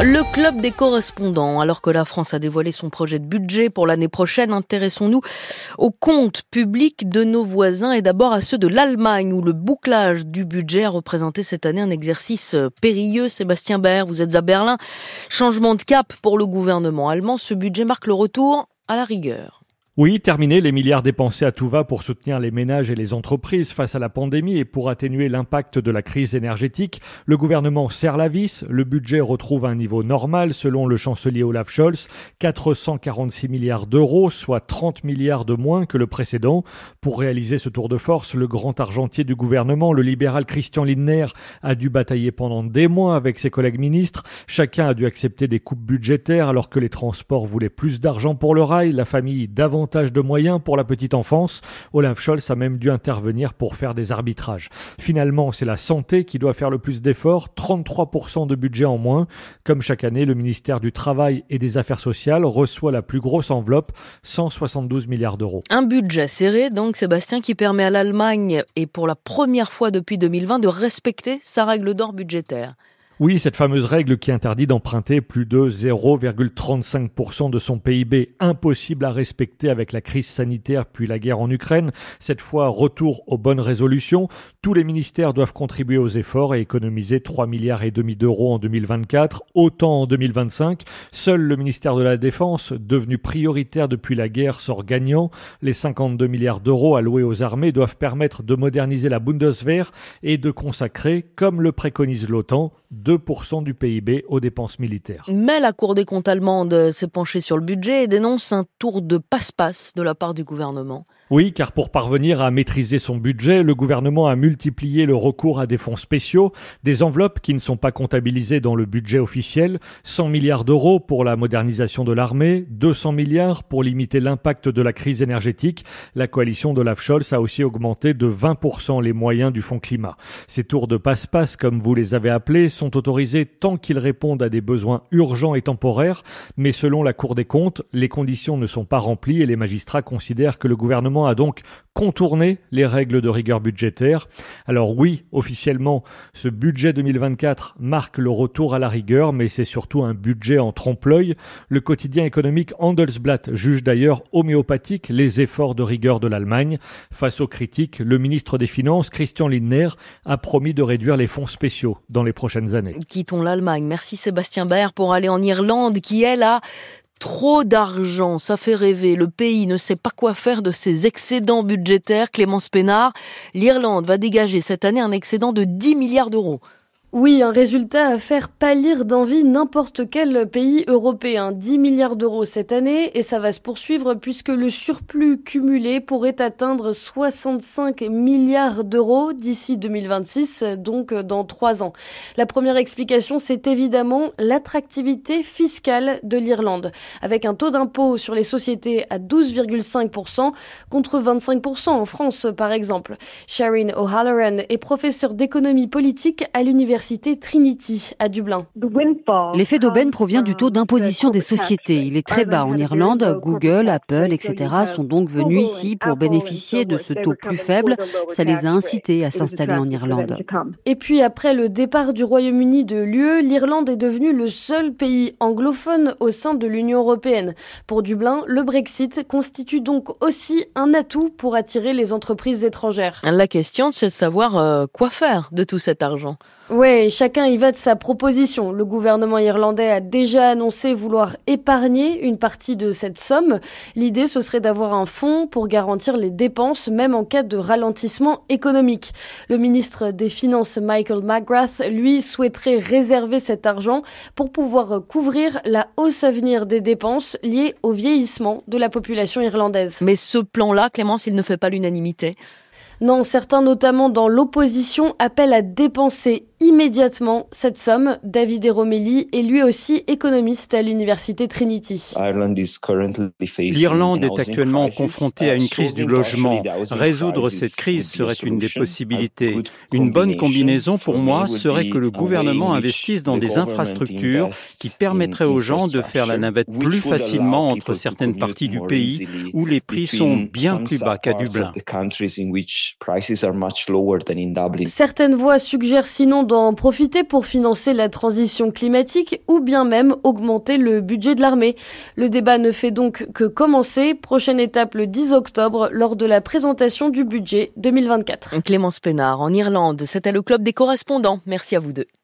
Le club des correspondants, alors que la France a dévoilé son projet de budget pour l'année prochaine, intéressons-nous aux comptes publics de nos voisins et d'abord à ceux de l'Allemagne où le bouclage du budget a représenté cette année un exercice périlleux. Sébastien Baer, vous êtes à Berlin. Changement de cap pour le gouvernement allemand. Ce budget marque le retour à la rigueur. Oui, terminer les milliards dépensés à tout va pour soutenir les ménages et les entreprises face à la pandémie et pour atténuer l'impact de la crise énergétique, le gouvernement serre la vis, le budget retrouve un niveau normal selon le chancelier Olaf Scholz, 446 milliards d'euros, soit 30 milliards de moins que le précédent. Pour réaliser ce tour de force, le grand argentier du gouvernement, le libéral Christian Lindner, a dû batailler pendant des mois avec ses collègues ministres. Chacun a dû accepter des coupes budgétaires alors que les transports voulaient plus d'argent pour le rail, la famille davantage de moyens pour la petite enfance. Olaf Scholz a même dû intervenir pour faire des arbitrages. Finalement, c'est la santé qui doit faire le plus d'efforts, 33% de budget en moins. Comme chaque année, le ministère du Travail et des Affaires sociales reçoit la plus grosse enveloppe, 172 milliards d'euros. Un budget serré, donc Sébastien, qui permet à l'Allemagne, et pour la première fois depuis 2020, de respecter sa règle d'or budgétaire. Oui, cette fameuse règle qui interdit d'emprunter plus de 0,35% de son PIB, impossible à respecter avec la crise sanitaire puis la guerre en Ukraine. Cette fois, retour aux bonnes résolutions. Tous les ministères doivent contribuer aux efforts et économiser 3 milliards et demi d'euros en 2024, autant en 2025. Seul le ministère de la Défense, devenu prioritaire depuis la guerre, sort gagnant. Les 52 milliards d'euros alloués aux armées doivent permettre de moderniser la Bundeswehr et de consacrer, comme le préconise l'OTAN, 2% du PIB aux dépenses militaires. Mais la Cour des comptes allemande s'est penchée sur le budget et dénonce un tour de passe-passe de la part du gouvernement. Oui, car pour parvenir à maîtriser son budget, le gouvernement a multiplié le recours à des fonds spéciaux, des enveloppes qui ne sont pas comptabilisées dans le budget officiel, 100 milliards d'euros pour la modernisation de l'armée, 200 milliards pour limiter l'impact de la crise énergétique. La coalition de Scholz a aussi augmenté de 20% les moyens du fonds climat. Ces tours de passe-passe, comme vous les avez appelés, sont autorisés tant qu'ils répondent à des besoins urgents et temporaires, mais selon la Cour des comptes, les conditions ne sont pas remplies et les magistrats considèrent que le gouvernement a donc contourné les règles de rigueur budgétaire. Alors oui, officiellement, ce budget 2024 marque le retour à la rigueur, mais c'est surtout un budget en trompe-l'œil. Le quotidien économique Handelsblatt juge d'ailleurs homéopathique les efforts de rigueur de l'Allemagne. Face aux critiques, le ministre des Finances, Christian Lindner, a promis de réduire les fonds spéciaux dans les prochaines années. Quittons l'Allemagne. Merci Sébastien Baer pour aller en Irlande qui, elle, a trop d'argent, ça fait rêver. Le pays ne sait pas quoi faire de ses excédents budgétaires. Clémence Pénard, l'Irlande va dégager cette année un excédent de 10 milliards d'euros. Oui, un résultat à faire pâlir d'envie n'importe quel pays européen. 10 milliards d'euros cette année et ça va se poursuivre puisque le surplus cumulé pourrait atteindre 65 milliards d'euros d'ici 2026, donc dans trois ans. La première explication, c'est évidemment l'attractivité fiscale de l'Irlande, avec un taux d'impôt sur les sociétés à 12,5% contre 25% en France, par exemple. Sharon O'Halloran est professeure d'économie politique à l'université Trinity à Dublin. L'effet d'aubaine provient du taux d'imposition des sociétés. Il est très bas en Irlande. Google, Apple, etc. sont donc venus ici pour bénéficier de ce taux plus faible. Ça les a incités à s'installer en Irlande. Et puis après le départ du Royaume-Uni de l'UE, l'Irlande est devenue le seul pays anglophone au sein de l'Union européenne. Pour Dublin, le Brexit constitue donc aussi un atout pour attirer les entreprises étrangères. La question, c'est de savoir euh, quoi faire de tout cet argent. Oui, chacun y va de sa proposition. Le gouvernement irlandais a déjà annoncé vouloir épargner une partie de cette somme. L'idée, ce serait d'avoir un fonds pour garantir les dépenses, même en cas de ralentissement économique. Le ministre des Finances, Michael McGrath, lui, souhaiterait réserver cet argent pour pouvoir couvrir la hausse à venir des dépenses liées au vieillissement de la population irlandaise. Mais ce plan-là, Clémence, il ne fait pas l'unanimité. Non, certains, notamment dans l'opposition, appellent à dépenser immédiatement cette somme. David Eromelli est lui aussi économiste à l'université Trinity. L'Irlande est actuellement confrontée à une crise du logement. Résoudre cette crise serait une des possibilités. Une bonne combinaison pour moi serait que le gouvernement investisse dans des infrastructures qui permettraient aux gens de faire la navette plus facilement entre certaines parties du pays où les prix sont bien plus bas qu'à Dublin. Certaines voix suggèrent sinon d'en profiter pour financer la transition climatique ou bien même augmenter le budget de l'armée. Le débat ne fait donc que commencer. Prochaine étape le 10 octobre lors de la présentation du budget 2024. Clémence Pénard en Irlande, c'était le club des correspondants. Merci à vous deux.